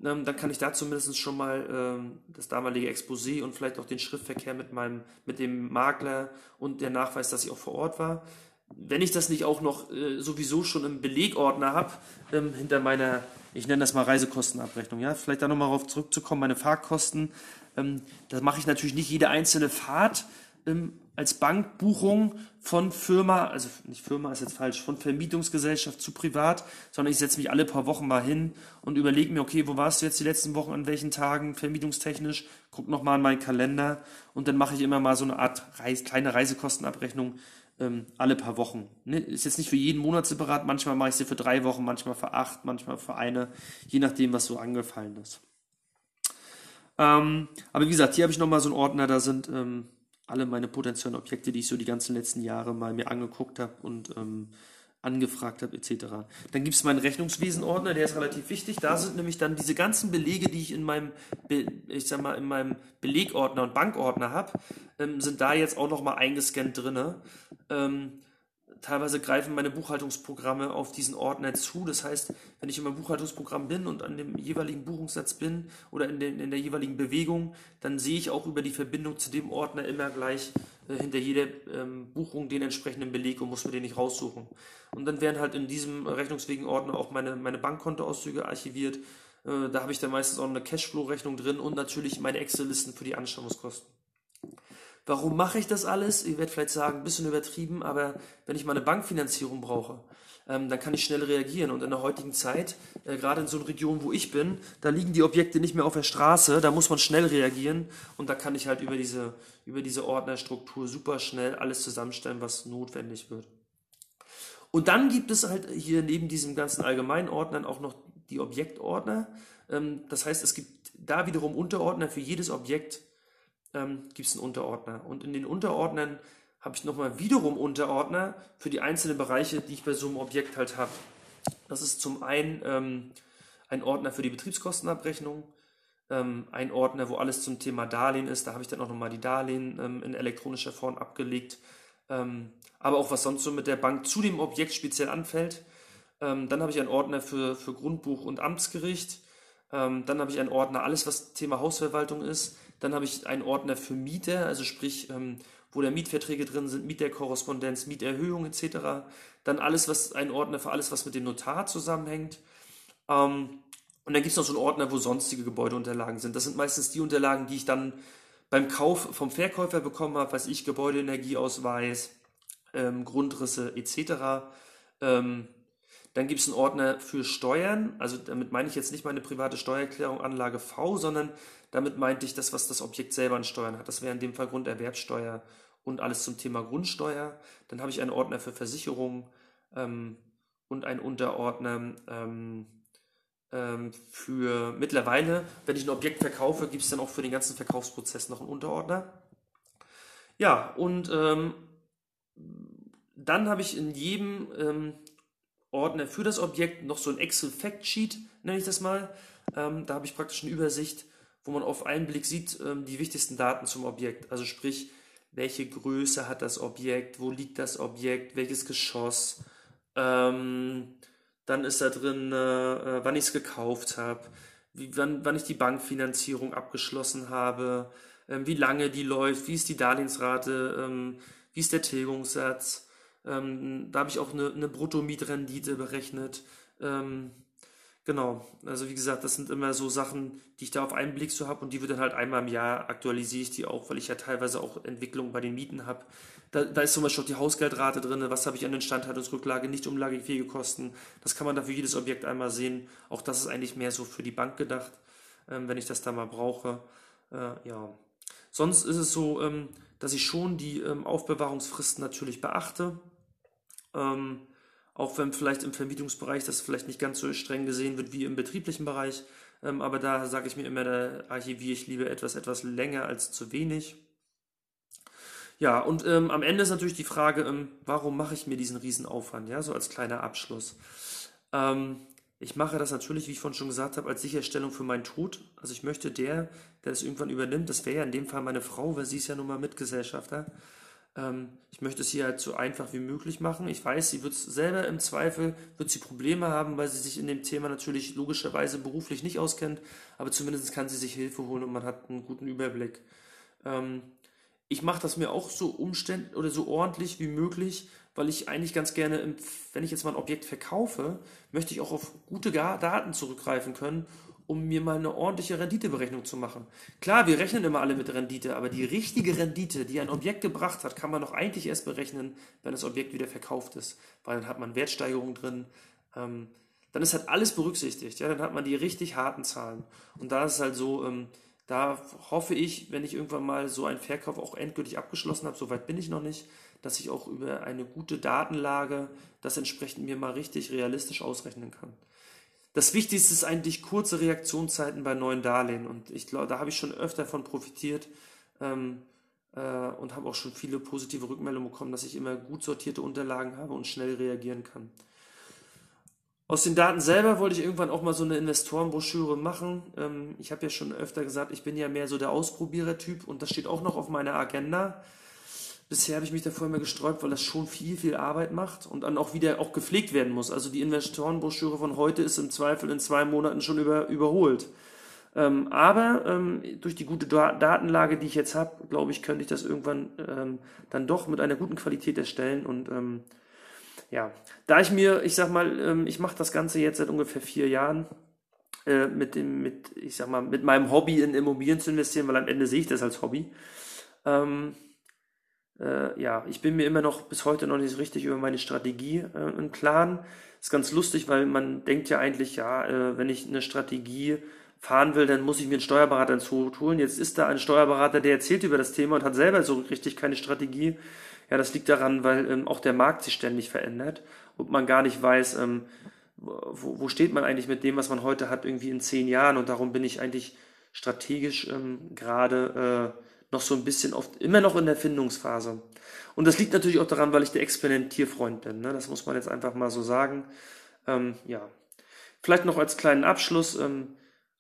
dann kann ich da zumindest schon mal ähm, das damalige Exposé und vielleicht auch den Schriftverkehr mit meinem, mit dem Makler und der Nachweis, dass ich auch vor Ort war. Wenn ich das nicht auch noch äh, sowieso schon im Belegordner habe, ähm, hinter meiner ich nenne das mal Reisekostenabrechnung, ja, vielleicht da nochmal darauf zurückzukommen, meine Fahrkosten, ähm, da mache ich natürlich nicht jede einzelne Fahrt ähm, als Bankbuchung von Firma, also nicht Firma ist jetzt falsch, von Vermietungsgesellschaft zu privat, sondern ich setze mich alle paar Wochen mal hin und überlege mir, okay, wo warst du jetzt die letzten Wochen, an welchen Tagen, vermietungstechnisch, guck nochmal in meinen Kalender und dann mache ich immer mal so eine Art Reis, kleine Reisekostenabrechnung, ähm, alle paar Wochen. Ne? Ist jetzt nicht für jeden Monat separat, manchmal mache ich sie für drei Wochen, manchmal für acht, manchmal für eine, je nachdem, was so angefallen ist. Ähm, aber wie gesagt, hier habe ich nochmal so einen Ordner, da sind ähm, alle meine potenziellen Objekte, die ich so die ganzen letzten Jahre mal mir angeguckt habe und ähm, angefragt habe, etc. Dann gibt es meinen Rechnungswesenordner, der ist relativ wichtig. Da sind nämlich dann diese ganzen Belege, die ich in meinem, ich sag mal, in meinem Belegordner und Bankordner habe, ähm, sind da jetzt auch nochmal eingescannt drin. Ähm, teilweise greifen meine Buchhaltungsprogramme auf diesen Ordner zu. Das heißt, wenn ich in meinem Buchhaltungsprogramm bin und an dem jeweiligen Buchungssatz bin oder in, den, in der jeweiligen Bewegung, dann sehe ich auch über die Verbindung zu dem Ordner immer gleich äh, hinter jeder ähm, Buchung den entsprechenden Beleg und muss mir den nicht raussuchen. Und dann werden halt in diesem Rechnungswegenordner auch meine, meine Bankkontoauszüge archiviert. Äh, da habe ich dann meistens auch eine Cashflow-Rechnung drin und natürlich meine Excel-Listen für die Anschaffungskosten. Warum mache ich das alles? Ihr werdet vielleicht sagen, ein bisschen übertrieben, aber wenn ich mal eine Bankfinanzierung brauche, ähm, dann kann ich schnell reagieren. Und in der heutigen Zeit, äh, gerade in so einer Region, wo ich bin, da liegen die Objekte nicht mehr auf der Straße, da muss man schnell reagieren und da kann ich halt über diese, über diese Ordnerstruktur super schnell alles zusammenstellen, was notwendig wird. Und dann gibt es halt hier neben diesem ganzen allgemeinen Ordnern auch noch die Objektordner. Ähm, das heißt, es gibt da wiederum Unterordner für jedes Objekt ähm, gibt es einen Unterordner. Und in den Unterordnern habe ich nochmal wiederum Unterordner für die einzelnen Bereiche, die ich bei so einem Objekt halt habe. Das ist zum einen ähm, ein Ordner für die Betriebskostenabrechnung, ähm, ein Ordner, wo alles zum Thema Darlehen ist. Da habe ich dann auch nochmal die Darlehen ähm, in elektronischer Form abgelegt. Ähm, aber auch was sonst so mit der Bank zu dem Objekt speziell anfällt. Ähm, dann habe ich einen Ordner für, für Grundbuch und Amtsgericht. Ähm, dann habe ich einen Ordner, alles was Thema Hausverwaltung ist. Dann habe ich einen Ordner für Mieter, also sprich, ähm, wo da Mietverträge drin sind, Mieterkorrespondenz, Mieterhöhung etc. Dann alles, was ein Ordner für alles, was mit dem Notar zusammenhängt. Ähm, und dann gibt es noch so einen Ordner, wo sonstige Gebäudeunterlagen sind. Das sind meistens die Unterlagen, die ich dann beim Kauf vom Verkäufer bekommen habe, weiß ich, Gebäudeenergieausweis, ähm, Grundrisse etc. Ähm, dann gibt es einen Ordner für Steuern, also damit meine ich jetzt nicht meine private Steuererklärung Anlage V, sondern damit meinte ich das, was das Objekt selber an Steuern hat. Das wäre in dem Fall Grunderwerbsteuer und alles zum Thema Grundsteuer. Dann habe ich einen Ordner für Versicherungen ähm, und einen Unterordner ähm, ähm, für mittlerweile, wenn ich ein Objekt verkaufe, gibt es dann auch für den ganzen Verkaufsprozess noch einen Unterordner. Ja, und ähm, dann habe ich in jedem ähm, Ordner für das Objekt noch so ein Excel Fact Sheet, nenne ich das mal. Ähm, da habe ich praktisch eine Übersicht wo man auf einen Blick sieht, ähm, die wichtigsten Daten zum Objekt. Also sprich, welche Größe hat das Objekt, wo liegt das Objekt, welches Geschoss. Ähm, dann ist da drin, äh, wann ich es gekauft habe, wann, wann ich die Bankfinanzierung abgeschlossen habe, ähm, wie lange die läuft, wie ist die Darlehensrate, ähm, wie ist der Tilgungssatz. Ähm, da habe ich auch eine, eine Bruttomietrendite berechnet. Ähm, Genau, also wie gesagt, das sind immer so Sachen, die ich da auf einen Blick so habe und die wird dann halt einmal im Jahr aktualisiere ich die auch, weil ich ja teilweise auch Entwicklungen bei den Mieten habe. Da, da, ist zum Beispiel auch die Hausgeldrate drin, was habe ich an Instandhaltungsrücklage, nicht umlagefähige Kosten. Das kann man da für jedes Objekt einmal sehen. Auch das ist eigentlich mehr so für die Bank gedacht, ähm, wenn ich das da mal brauche. Äh, ja. Sonst ist es so, ähm, dass ich schon die ähm, Aufbewahrungsfristen natürlich beachte. Ähm, auch wenn vielleicht im Vermietungsbereich das vielleicht nicht ganz so streng gesehen wird wie im betrieblichen Bereich. Ähm, aber da sage ich mir immer, da archiviere ich lieber etwas, etwas länger als zu wenig. Ja, und ähm, am Ende ist natürlich die Frage, ähm, warum mache ich mir diesen Riesenaufwand, ja, so als kleiner Abschluss. Ähm, ich mache das natürlich, wie ich vorhin schon gesagt habe, als Sicherstellung für meinen Tod. Also ich möchte der, der das irgendwann übernimmt, das wäre ja in dem Fall meine Frau, weil sie ist ja nun mal Mitgesellschafter. Ähm, ich möchte es hier halt so einfach wie möglich machen. Ich weiß, sie wird selber im Zweifel, wird sie Probleme haben, weil sie sich in dem Thema natürlich logischerweise beruflich nicht auskennt, aber zumindest kann sie sich Hilfe holen und man hat einen guten Überblick. Ähm, ich mache das mir auch so umständlich oder so ordentlich wie möglich, weil ich eigentlich ganz gerne, wenn ich jetzt mal ein Objekt verkaufe, möchte ich auch auf gute Daten zurückgreifen können, um mir mal eine ordentliche Renditeberechnung zu machen. Klar, wir rechnen immer alle mit Rendite, aber die richtige Rendite, die ein Objekt gebracht hat, kann man doch eigentlich erst berechnen, wenn das Objekt wieder verkauft ist, weil dann hat man Wertsteigerung drin. Ähm, dann ist halt alles berücksichtigt, ja, dann hat man die richtig harten Zahlen. Und da ist es halt so, ähm, da hoffe ich, wenn ich irgendwann mal so einen Verkauf auch endgültig abgeschlossen habe, soweit bin ich noch nicht, dass ich auch über eine gute Datenlage das entsprechend mir mal richtig realistisch ausrechnen kann. Das Wichtigste ist eigentlich kurze Reaktionszeiten bei neuen Darlehen und ich glaube, da habe ich schon öfter davon profitiert ähm, äh, und habe auch schon viele positive Rückmeldungen bekommen, dass ich immer gut sortierte Unterlagen habe und schnell reagieren kann. Aus den Daten selber wollte ich irgendwann auch mal so eine Investorenbroschüre machen. Ähm, ich habe ja schon öfter gesagt, ich bin ja mehr so der Ausprobierer-Typ und das steht auch noch auf meiner Agenda. Bisher habe ich mich davor immer gesträubt, weil das schon viel, viel Arbeit macht und dann auch wieder auch gepflegt werden muss. Also die Investorenbroschüre von heute ist im Zweifel in zwei Monaten schon über, überholt. Ähm, aber ähm, durch die gute Datenlage, die ich jetzt habe, glaube ich, könnte ich das irgendwann ähm, dann doch mit einer guten Qualität erstellen und ähm, ja, da ich mir, ich sag mal, ähm, ich mache das Ganze jetzt seit ungefähr vier Jahren äh, mit dem, mit, ich sag mal, mit meinem Hobby in Immobilien zu investieren, weil am Ende sehe ich das als Hobby. Äh, ja, ich bin mir immer noch bis heute noch nicht so richtig über meine Strategie äh, im Klaren. Ist ganz lustig, weil man denkt ja eigentlich, ja, äh, wenn ich eine Strategie fahren will, dann muss ich mir einen Steuerberater ins Hut holen. Jetzt ist da ein Steuerberater, der erzählt über das Thema und hat selber so richtig keine Strategie. Ja, das liegt daran, weil ähm, auch der Markt sich ständig verändert und man gar nicht weiß, ähm, wo, wo steht man eigentlich mit dem, was man heute hat, irgendwie in zehn Jahren. Und darum bin ich eigentlich strategisch ähm, gerade äh, noch so ein bisschen oft, immer noch in der Findungsphase. Und das liegt natürlich auch daran, weil ich der Experimentierfreund bin. Ne? Das muss man jetzt einfach mal so sagen. Ähm, ja. Vielleicht noch als kleinen Abschluss. Ähm,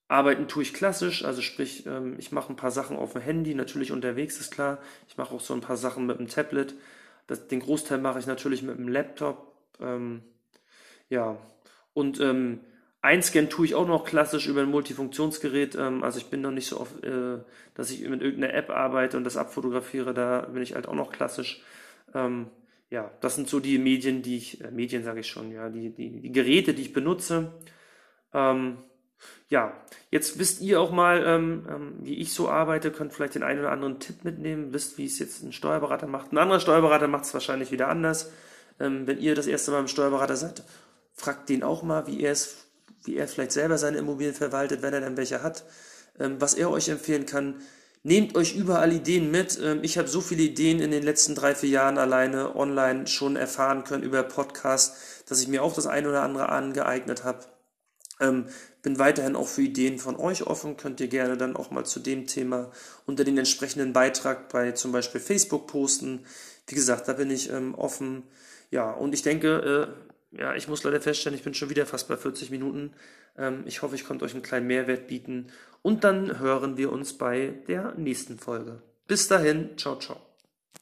Arbeiten tue ich klassisch, also sprich, ähm, ich mache ein paar Sachen auf dem Handy, natürlich unterwegs ist klar. Ich mache auch so ein paar Sachen mit dem Tablet. Das, den Großteil mache ich natürlich mit dem Laptop. Ähm, ja, und ähm, einscannen tue ich auch noch klassisch über ein Multifunktionsgerät. Ähm, also ich bin noch nicht so oft, äh, dass ich mit irgendeiner App arbeite und das abfotografiere. Da bin ich halt auch noch klassisch. Ähm, ja, das sind so die Medien, die ich, äh, Medien sage ich schon, ja, die, die, die Geräte, die ich benutze. Ähm, ja, jetzt wisst ihr auch mal, wie ich so arbeite, könnt vielleicht den einen oder anderen Tipp mitnehmen, wisst, wie es jetzt ein Steuerberater macht. Ein anderer Steuerberater macht es wahrscheinlich wieder anders. Wenn ihr das erste Mal im Steuerberater seid, fragt den auch mal, wie er es, wie er vielleicht selber seine Immobilien verwaltet, wenn er dann welche hat, ähm, was er euch empfehlen kann. Nehmt euch überall Ideen mit. Ähm, ich habe so viele Ideen in den letzten drei, vier Jahren alleine online schon erfahren können über Podcasts, dass ich mir auch das eine oder andere angeeignet habe. Ähm, bin weiterhin auch für Ideen von euch offen. Könnt ihr gerne dann auch mal zu dem Thema unter den entsprechenden Beitrag bei zum Beispiel Facebook posten. Wie gesagt, da bin ich offen. Ja, und ich denke, äh, ja, ich muss leider feststellen, ich bin schon wieder fast bei 40 Minuten. Ähm, ich hoffe, ich konnte euch einen kleinen Mehrwert bieten. Und dann hören wir uns bei der nächsten Folge. Bis dahin, ciao, ciao.